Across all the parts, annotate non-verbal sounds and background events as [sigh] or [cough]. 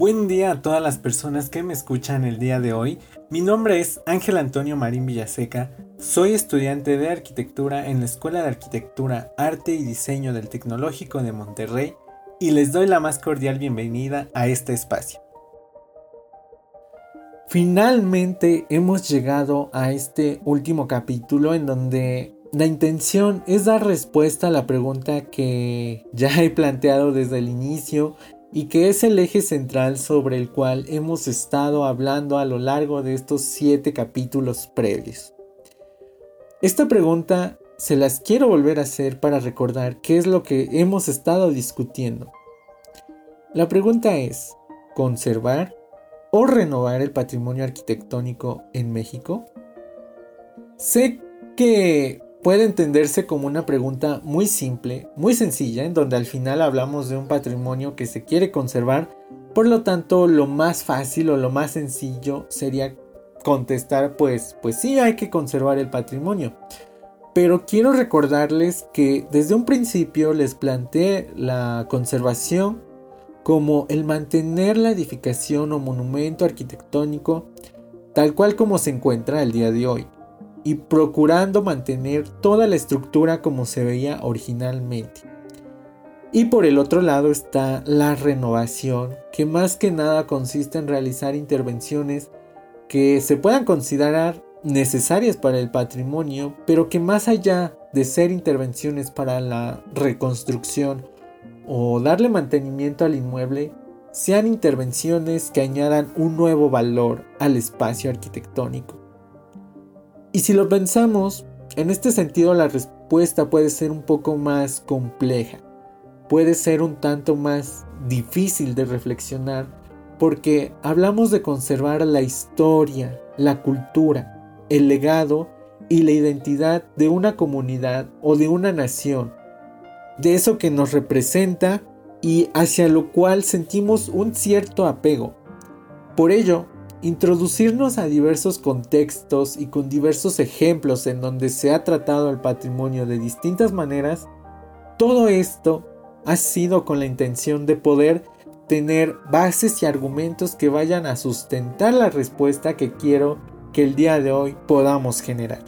Buen día a todas las personas que me escuchan el día de hoy. Mi nombre es Ángel Antonio Marín Villaseca. Soy estudiante de arquitectura en la Escuela de Arquitectura, Arte y Diseño del Tecnológico de Monterrey y les doy la más cordial bienvenida a este espacio. Finalmente hemos llegado a este último capítulo en donde la intención es dar respuesta a la pregunta que ya he planteado desde el inicio y que es el eje central sobre el cual hemos estado hablando a lo largo de estos siete capítulos previos. Esta pregunta se las quiero volver a hacer para recordar qué es lo que hemos estado discutiendo. La pregunta es, ¿conservar o renovar el patrimonio arquitectónico en México? Sé que puede entenderse como una pregunta muy simple, muy sencilla, en donde al final hablamos de un patrimonio que se quiere conservar, por lo tanto lo más fácil o lo más sencillo sería contestar pues pues sí hay que conservar el patrimonio. Pero quiero recordarles que desde un principio les planteé la conservación como el mantener la edificación o monumento arquitectónico tal cual como se encuentra el día de hoy y procurando mantener toda la estructura como se veía originalmente. Y por el otro lado está la renovación, que más que nada consiste en realizar intervenciones que se puedan considerar necesarias para el patrimonio, pero que más allá de ser intervenciones para la reconstrucción o darle mantenimiento al inmueble, sean intervenciones que añadan un nuevo valor al espacio arquitectónico. Y si lo pensamos, en este sentido la respuesta puede ser un poco más compleja, puede ser un tanto más difícil de reflexionar, porque hablamos de conservar la historia, la cultura, el legado y la identidad de una comunidad o de una nación, de eso que nos representa y hacia lo cual sentimos un cierto apego. Por ello, introducirnos a diversos contextos y con diversos ejemplos en donde se ha tratado el patrimonio de distintas maneras, todo esto ha sido con la intención de poder tener bases y argumentos que vayan a sustentar la respuesta que quiero que el día de hoy podamos generar.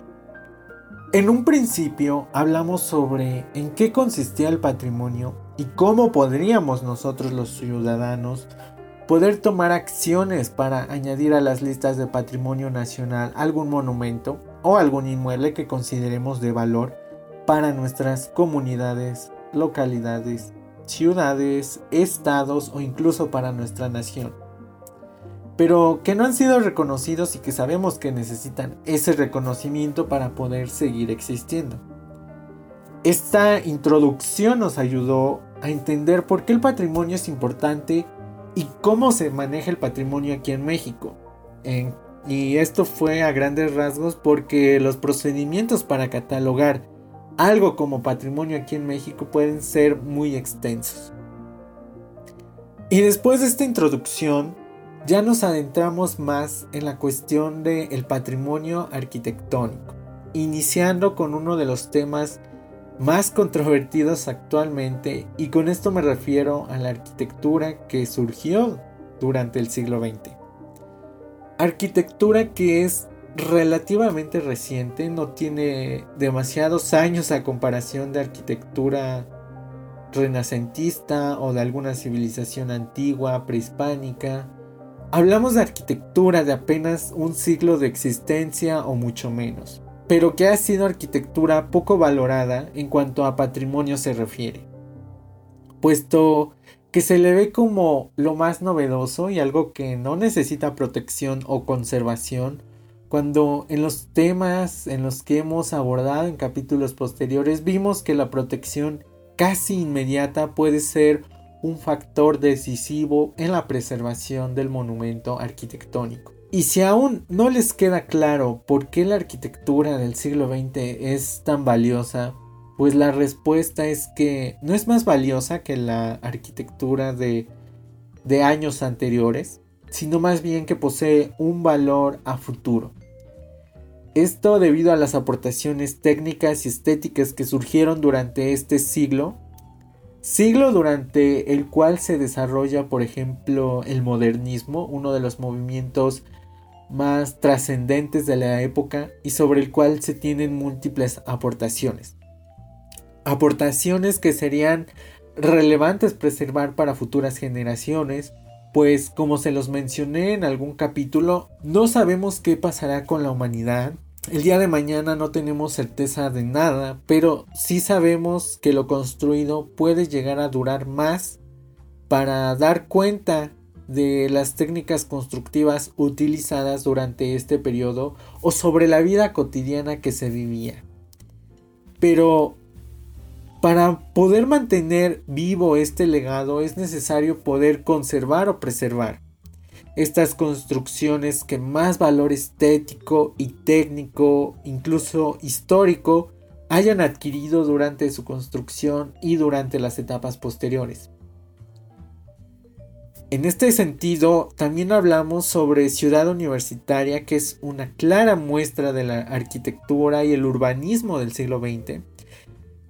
En un principio hablamos sobre en qué consistía el patrimonio y cómo podríamos nosotros los ciudadanos poder tomar acciones para añadir a las listas de patrimonio nacional algún monumento o algún inmueble que consideremos de valor para nuestras comunidades, localidades, ciudades, estados o incluso para nuestra nación. Pero que no han sido reconocidos y que sabemos que necesitan ese reconocimiento para poder seguir existiendo. Esta introducción nos ayudó a entender por qué el patrimonio es importante y cómo se maneja el patrimonio aquí en México. y esto fue a grandes rasgos porque los procedimientos para catalogar algo como patrimonio aquí en México pueden ser muy extensos. Y después de esta introducción, ya nos adentramos más en la cuestión del patrimonio arquitectónico, iniciando con uno de los temas más controvertidos actualmente y con esto me refiero a la arquitectura que surgió durante el siglo XX. Arquitectura que es relativamente reciente, no tiene demasiados años a comparación de arquitectura renacentista o de alguna civilización antigua, prehispánica. Hablamos de arquitectura de apenas un siglo de existencia o mucho menos pero que ha sido arquitectura poco valorada en cuanto a patrimonio se refiere, puesto que se le ve como lo más novedoso y algo que no necesita protección o conservación, cuando en los temas en los que hemos abordado en capítulos posteriores vimos que la protección casi inmediata puede ser un factor decisivo en la preservación del monumento arquitectónico. Y si aún no les queda claro por qué la arquitectura del siglo XX es tan valiosa, pues la respuesta es que no es más valiosa que la arquitectura de, años anteriores, sino más bien que posee un valor a futuro. Esto debido a las aportaciones técnicas y estéticas que surgieron durante este siglo, Siglo durante el cual se desarrolla, por ejemplo, el modernismo, uno de los movimientos más trascendentes de la época y sobre el cual se tienen múltiples aportaciones. Aportaciones que serían relevantes preservar para futuras generaciones, pues como se los mencioné en algún capítulo, no sabemos qué pasará con la humanidad. El día de mañana no tenemos certeza de nada, pero sí sabemos que lo construido puede llegar a durar más para dar cuenta de las técnicas constructivas utilizadas durante este periodo o sobre la vida cotidiana que se vivía. Pero para poder mantener vivo este legado es necesario poder conservar o preservar estas construcciones que más valor estético y técnico, incluso histórico, hayan adquirido durante su construcción y durante las etapas posteriores. En este sentido, también hablamos sobre Ciudad Universitaria, que es una clara muestra de la arquitectura y el urbanismo del siglo XX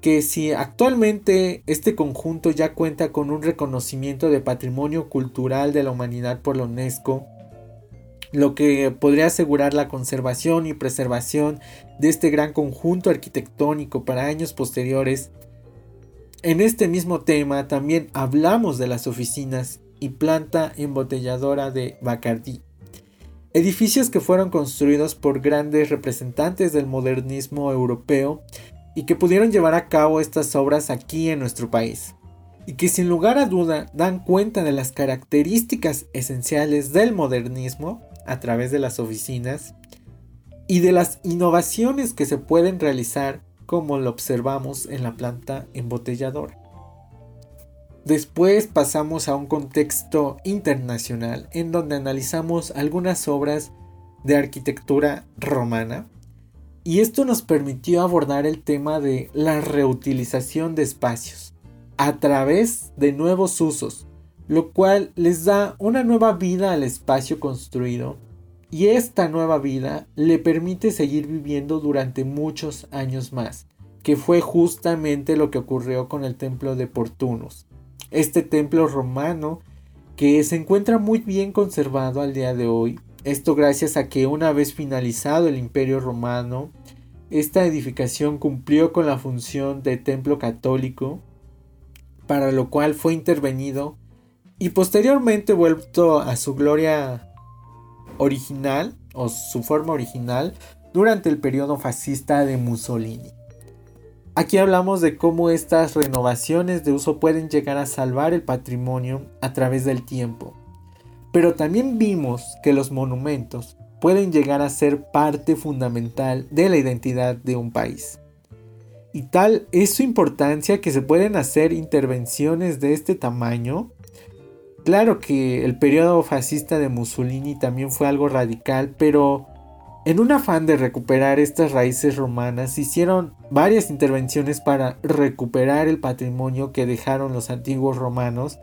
que si actualmente este conjunto ya cuenta con un reconocimiento de patrimonio cultural de la humanidad por la UNESCO, lo que podría asegurar la conservación y preservación de este gran conjunto arquitectónico para años posteriores. En este mismo tema también hablamos de las oficinas y planta embotelladora de Bacardi. Edificios que fueron construidos por grandes representantes del modernismo europeo y que pudieron llevar a cabo estas obras aquí en nuestro país, y que sin lugar a duda dan cuenta de las características esenciales del modernismo a través de las oficinas y de las innovaciones que se pueden realizar como lo observamos en la planta embotelladora. Después pasamos a un contexto internacional en donde analizamos algunas obras de arquitectura romana y esto nos permitió abordar el tema de la reutilización de espacios a través de nuevos usos, lo cual les da una nueva vida al espacio construido y esta nueva vida le permite seguir viviendo durante muchos años más, que fue justamente lo que ocurrió con el templo de Portunus. Este templo romano que se encuentra muy bien conservado al día de hoy esto gracias a que una vez finalizado el imperio romano, esta edificación cumplió con la función de templo católico, para lo cual fue intervenido y posteriormente vuelto a su gloria original o su forma original durante el periodo fascista de Mussolini. Aquí hablamos de cómo estas renovaciones de uso pueden llegar a salvar el patrimonio a través del tiempo. Pero también vimos que los monumentos pueden llegar a ser parte fundamental de la identidad de un país. Y tal es su importancia que se pueden hacer intervenciones de este tamaño. Claro que el periodo fascista de Mussolini también fue algo radical, pero en un afán de recuperar estas raíces romanas, hicieron varias intervenciones para recuperar el patrimonio que dejaron los antiguos romanos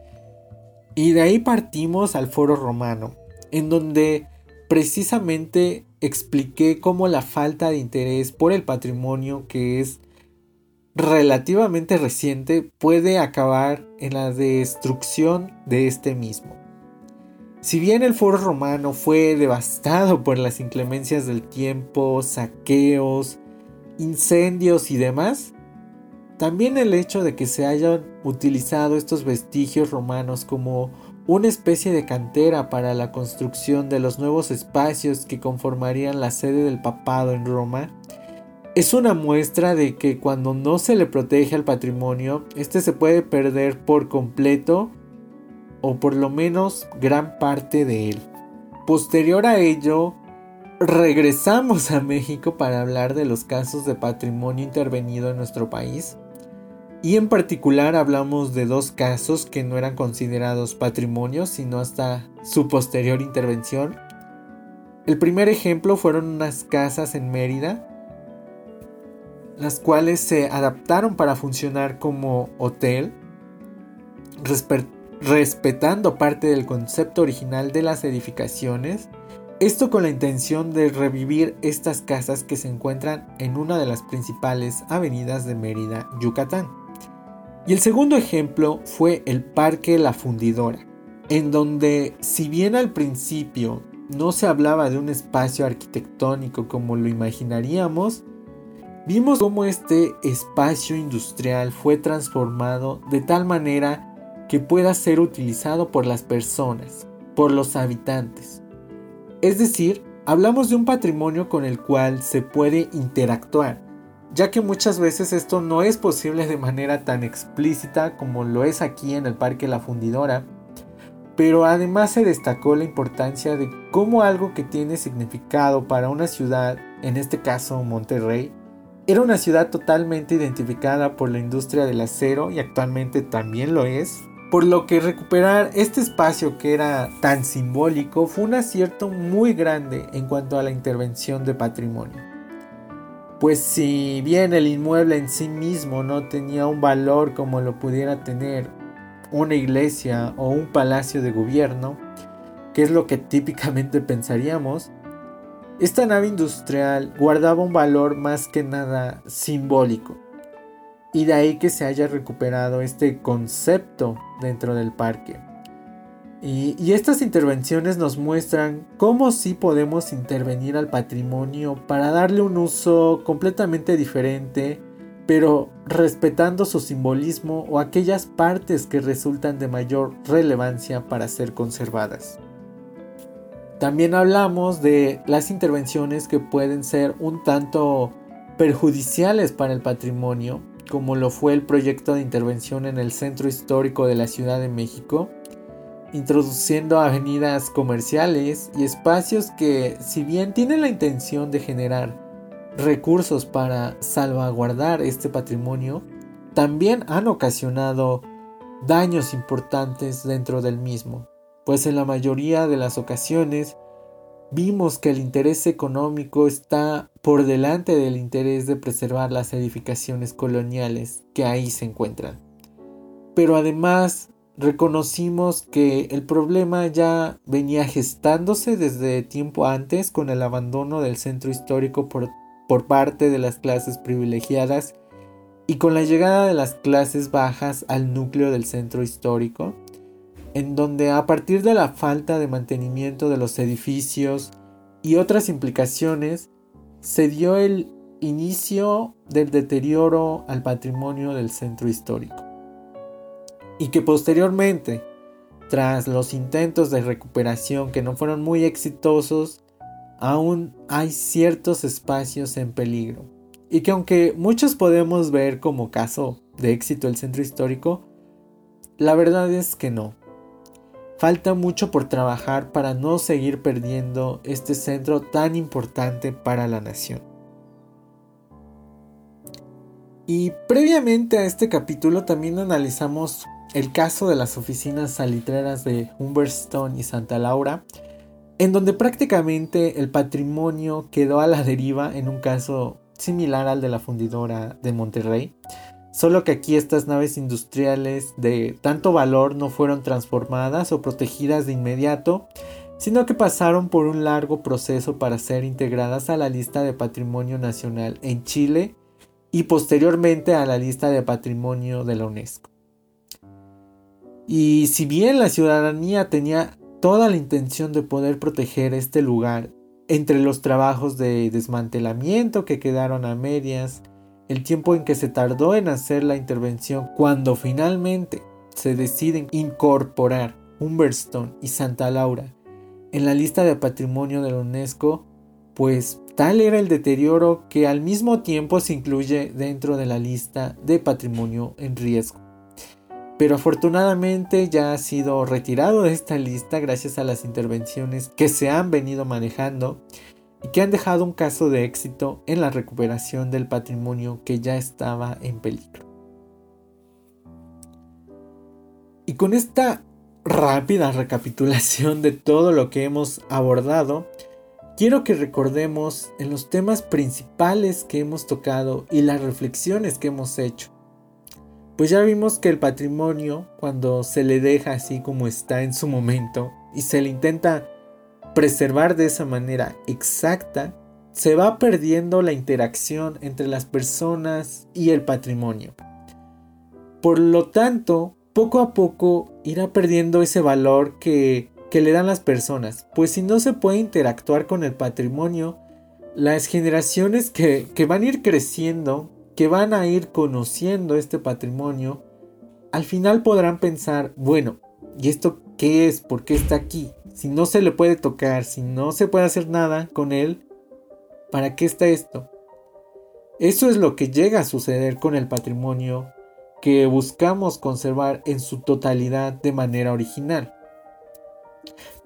y de ahí partimos al foro romano, en donde precisamente expliqué cómo la falta de interés por el patrimonio que es relativamente reciente puede acabar en la destrucción de este mismo. Si bien el foro romano fue devastado por las inclemencias del tiempo, saqueos, incendios y demás, también el hecho de que se hayan utilizado estos vestigios romanos como una especie de cantera para la construcción de los nuevos espacios que conformarían la sede del papado en Roma, es una muestra de que cuando no se le protege al patrimonio, este se puede perder por completo o por lo menos gran parte de él. Posterior a ello, regresamos a México para hablar de los casos de patrimonio intervenido en nuestro país y en particular hablamos de dos casos que no eran considerados patrimonio, sino hasta su posterior intervención. El primer ejemplo fueron unas casas en Mérida, las cuales se adaptaron para funcionar como hotel, respetando parte del concepto original de las edificaciones, esto con la intención de revivir estas casas que se encuentran en una de las principales avenidas de Mérida, Yucatán. Y el segundo ejemplo fue el Parque La Fundidora, en donde si bien al principio no se hablaba de un espacio arquitectónico como lo imaginaríamos, vimos cómo este espacio industrial fue transformado de tal manera que pueda ser utilizado por las personas, por los habitantes. Es decir, hablamos de un patrimonio con el cual se puede interactuar, ya que muchas veces esto no es posible de manera tan explícita como lo es aquí en el Parque La Fundidora, pero además se destacó la importancia de cómo algo que tiene significado para una ciudad, en este caso Monterrey, era una ciudad totalmente identificada por la industria del acero y actualmente también lo es, por lo que recuperar este espacio que era tan simbólico fue un acierto muy grande en cuanto a la intervención de patrimonio. Pues si bien el inmueble en sí mismo no tenía un valor como lo pudiera tener una iglesia o un palacio de gobierno, que es lo que típicamente pensaríamos, esta nave industrial guardaba un valor más que nada simbólico. Y de ahí que se haya recuperado este concepto dentro del parque. Y, estas intervenciones nos muestran cómo sí podemos intervenir al patrimonio para darle un uso completamente diferente, pero respetando su simbolismo o aquellas partes que resultan de mayor relevancia para ser conservadas. También hablamos de las intervenciones que pueden ser un tanto perjudiciales para el patrimonio, como lo fue el proyecto de intervención en el centro histórico de la Ciudad de México, introduciendo avenidas comerciales y espacios que, si bien tienen la intención de generar recursos para salvaguardar este patrimonio, también han ocasionado daños importantes dentro del mismo, pues en la mayoría de las ocasiones vimos que el interés económico está por delante del interés de preservar las edificaciones coloniales que ahí se encuentran. Pero además reconocimos que el problema ya venía gestándose desde tiempo antes con el abandono del centro histórico por, por parte de las clases privilegiadas y con la llegada de las clases bajas al núcleo del centro histórico, en donde a partir de la falta de mantenimiento de los edificios y otras implicaciones, se dio el inicio del deterioro al patrimonio del centro histórico y que posteriormente, tras los intentos de recuperación que no fueron muy exitosos, aún hay ciertos espacios en peligro. Y que aunque muchos podemos ver como caso de éxito el centro histórico, la verdad es que no. Falta mucho por trabajar para no seguir perdiendo este centro tan importante para la nación. Y previamente a este capítulo también analizamos el caso de las oficinas salitreras de Humberstone y Santa Laura, en donde prácticamente el patrimonio quedó a la deriva en un caso similar al de la fundidora de Monterrey, solo que aquí estas naves industriales de tanto valor no fueron transformadas o protegidas de inmediato, sino que pasaron por un largo proceso para ser integradas a la lista de patrimonio nacional en Chile y posteriormente a la lista de patrimonio de la UNESCO. Y si bien la ciudadanía tenía toda la intención de poder proteger este lugar, entre los trabajos de desmantelamiento que quedaron a medias, el tiempo en que se tardó en hacer la intervención, cuando finalmente se deciden incorporar Humberstone y Santa Laura en la lista de patrimonio de la UNESCO, pues tal era el deterioro que al mismo tiempo se incluye dentro de la lista de patrimonio en riesgo. Pero afortunadamente ya ha sido retirado de esta lista gracias a las intervenciones que se han venido manejando y que han dejado un caso de éxito en la recuperación del patrimonio que ya estaba en peligro. Y con esta rápida recapitulación de todo lo que hemos abordado, quiero que recordemos en los temas principales que hemos tocado y las reflexiones que hemos hecho pues ya vimos que el patrimonio, cuando se le deja así como está en su momento y se le intenta preservar de esa manera exacta, se va perdiendo la interacción entre las personas y el patrimonio. Por lo tanto, poco a poco irá perdiendo ese valor que, le dan las personas, pues si no se puede interactuar con el patrimonio, las generaciones que, que van a ir creciendo, que van a ir conociendo este patrimonio, al final podrán pensar, bueno, ¿y esto qué es? ¿Por qué está aquí? Si no se le puede tocar, si no se puede hacer nada con él, ¿para qué está esto? Eso es lo que llega a suceder con el patrimonio que buscamos conservar en su totalidad de manera original.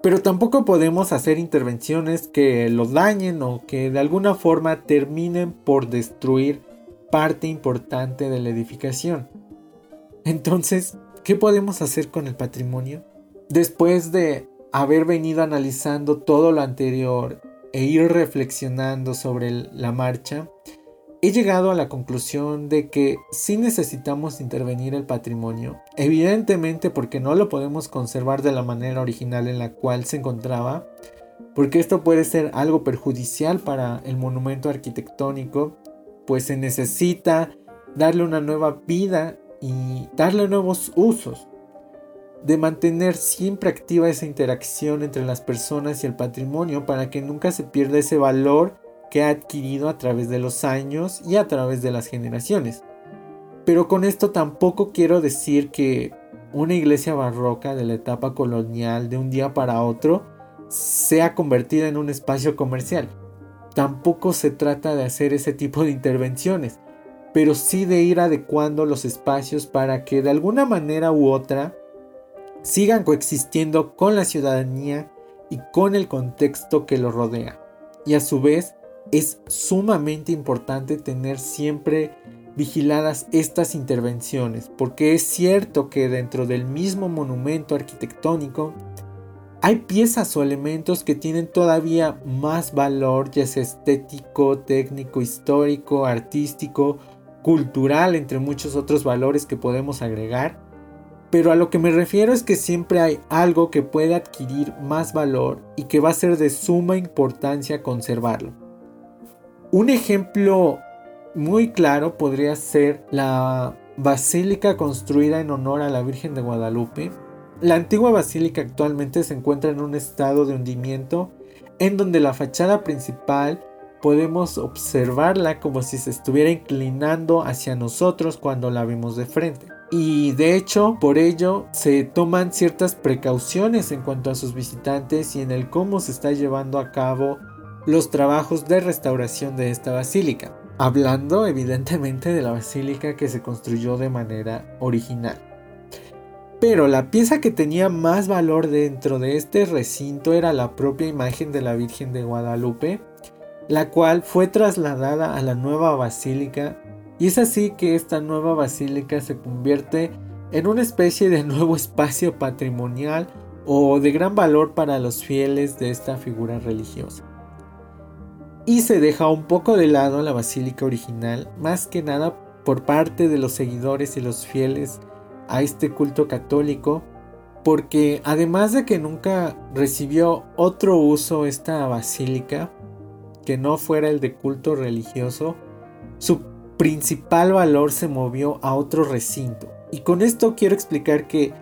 Pero tampoco podemos hacer intervenciones que lo dañen o que de alguna forma terminen por destruir parte importante de la edificación. Entonces, ¿qué podemos hacer con el patrimonio? Después de haber venido analizando todo lo anterior e ir reflexionando sobre la marcha, he llegado a la conclusión de que sí necesitamos intervenir el patrimonio, evidentemente porque no lo podemos conservar de la manera original en la cual se encontraba, porque esto puede ser algo perjudicial para el monumento arquitectónico, pues se necesita darle una nueva vida y darle nuevos usos, de mantener siempre activa esa interacción entre las personas y el patrimonio para que nunca se pierda ese valor que ha adquirido a través de los años y a través de las generaciones. Pero con esto tampoco quiero decir que una iglesia barroca de la etapa colonial de un día para otro sea convertida en un espacio comercial. Tampoco se trata de hacer ese tipo de intervenciones, pero sí de ir adecuando los espacios para que de alguna manera u otra sigan coexistiendo con la ciudadanía y con el contexto que lo rodea. Y a su vez es sumamente importante tener siempre vigiladas estas intervenciones, porque es cierto que dentro del mismo monumento arquitectónico hay piezas o elementos que tienen todavía más valor, ya sea estético, técnico, histórico, artístico cultural, entre muchos otros valores que podemos agregar. Pero a lo que me refiero es que siempre hay algo que puede adquirir más valor y que va a ser de suma importancia conservarlo. Un ejemplo muy claro podría ser la basílica construida en honor a la Virgen de Guadalupe. La antigua basílica actualmente se encuentra en un estado de hundimiento en donde la fachada principal podemos observarla como si se estuviera inclinando hacia nosotros cuando la vemos de frente. Y de hecho, por ello se toman ciertas precauciones en cuanto a sus visitantes y en el cómo se está llevando a cabo los trabajos de restauración de esta basílica. Hablando evidentemente de la basílica que se construyó de manera original. Pero la pieza que tenía más valor dentro de este recinto era la propia imagen de la Virgen de Guadalupe, la cual fue trasladada a la nueva basílica y es así que esta nueva basílica se convierte en una especie de [laughs] nuevo espacio patrimonial o de gran valor para los fieles de esta figura religiosa. Y se deja un poco de lado la basílica original, más que nada por parte de los seguidores y los fieles a este culto católico, porque además de que nunca recibió otro uso esta basílica, que no fuera el de culto religioso, su principal valor se movió a otro recinto. Y con esto quiero explicar que,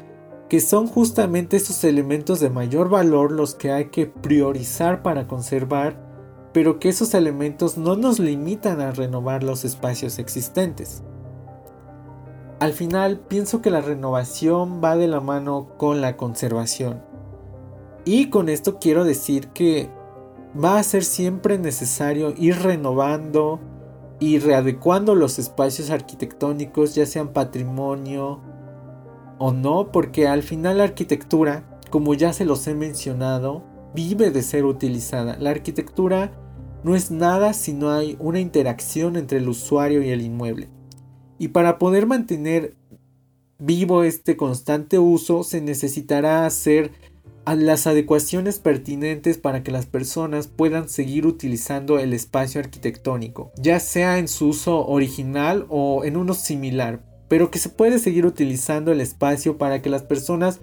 que son justamente estos elementos de mayor valor los que hay que priorizar para conservar, pero que esos elementos no nos limitan a renovar los espacios existentes. Al final pienso que la renovación va de la mano con la conservación. Y con esto quiero decir que va a ser siempre necesario ir renovando y readecuando los espacios arquitectónicos, ya sean patrimonio o no, porque al final la arquitectura, como ya se los he mencionado, vive de ser utilizada. La arquitectura no es nada si no hay una interacción entre el usuario y el inmueble. Y para poder mantener vivo este constante uso se necesitará hacer las adecuaciones pertinentes para que las personas puedan seguir utilizando el espacio arquitectónico, ya sea en su uso original o en uno similar, pero que se puede seguir utilizando el espacio para que las personas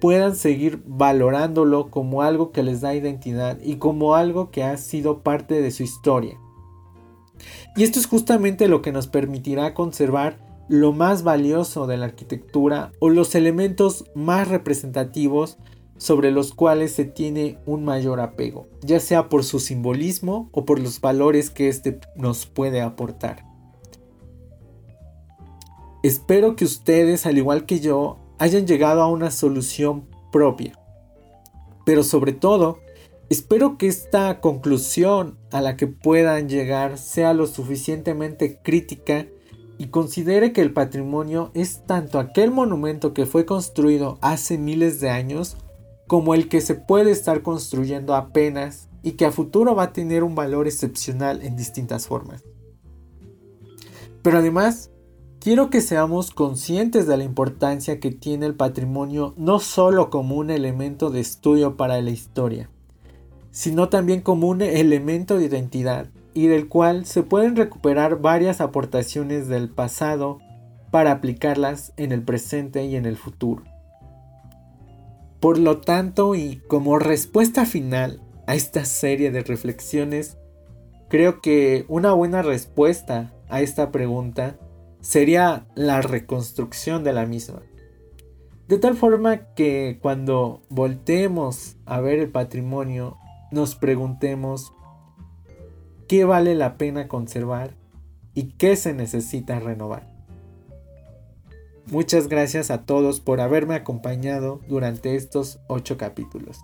puedan seguir valorándolo como algo que les da identidad y como algo que ha sido parte de su historia. Y esto es justamente lo que nos permitirá conservar lo más valioso de la arquitectura o los elementos más representativos sobre los cuales se tiene un mayor apego, ya sea por su simbolismo o por los valores que éste nos puede aportar. Espero que ustedes, al igual que yo, hayan llegado a una solución propia. Pero sobre todo, espero que esta conclusión a la que puedan llegar sea lo suficientemente crítica y considere que el patrimonio es tanto aquel monumento que fue construido hace miles de años como el que se puede estar construyendo apenas y que a futuro va a tener un valor excepcional en distintas formas. Pero además, quiero que seamos conscientes de la importancia que tiene el patrimonio no solo como un elemento de estudio para la historia, sino también como un elemento de identidad y del cual se pueden recuperar varias aportaciones del pasado para aplicarlas en el presente y en el futuro. Por lo tanto, y como respuesta final a esta serie de reflexiones, creo que una buena respuesta a esta pregunta sería la reconstrucción de la misma. De tal forma que cuando volteemos a ver el patrimonio, nos preguntemos qué vale la pena conservar y qué se necesita renovar. Muchas gracias a todos por haberme acompañado durante estos ocho capítulos.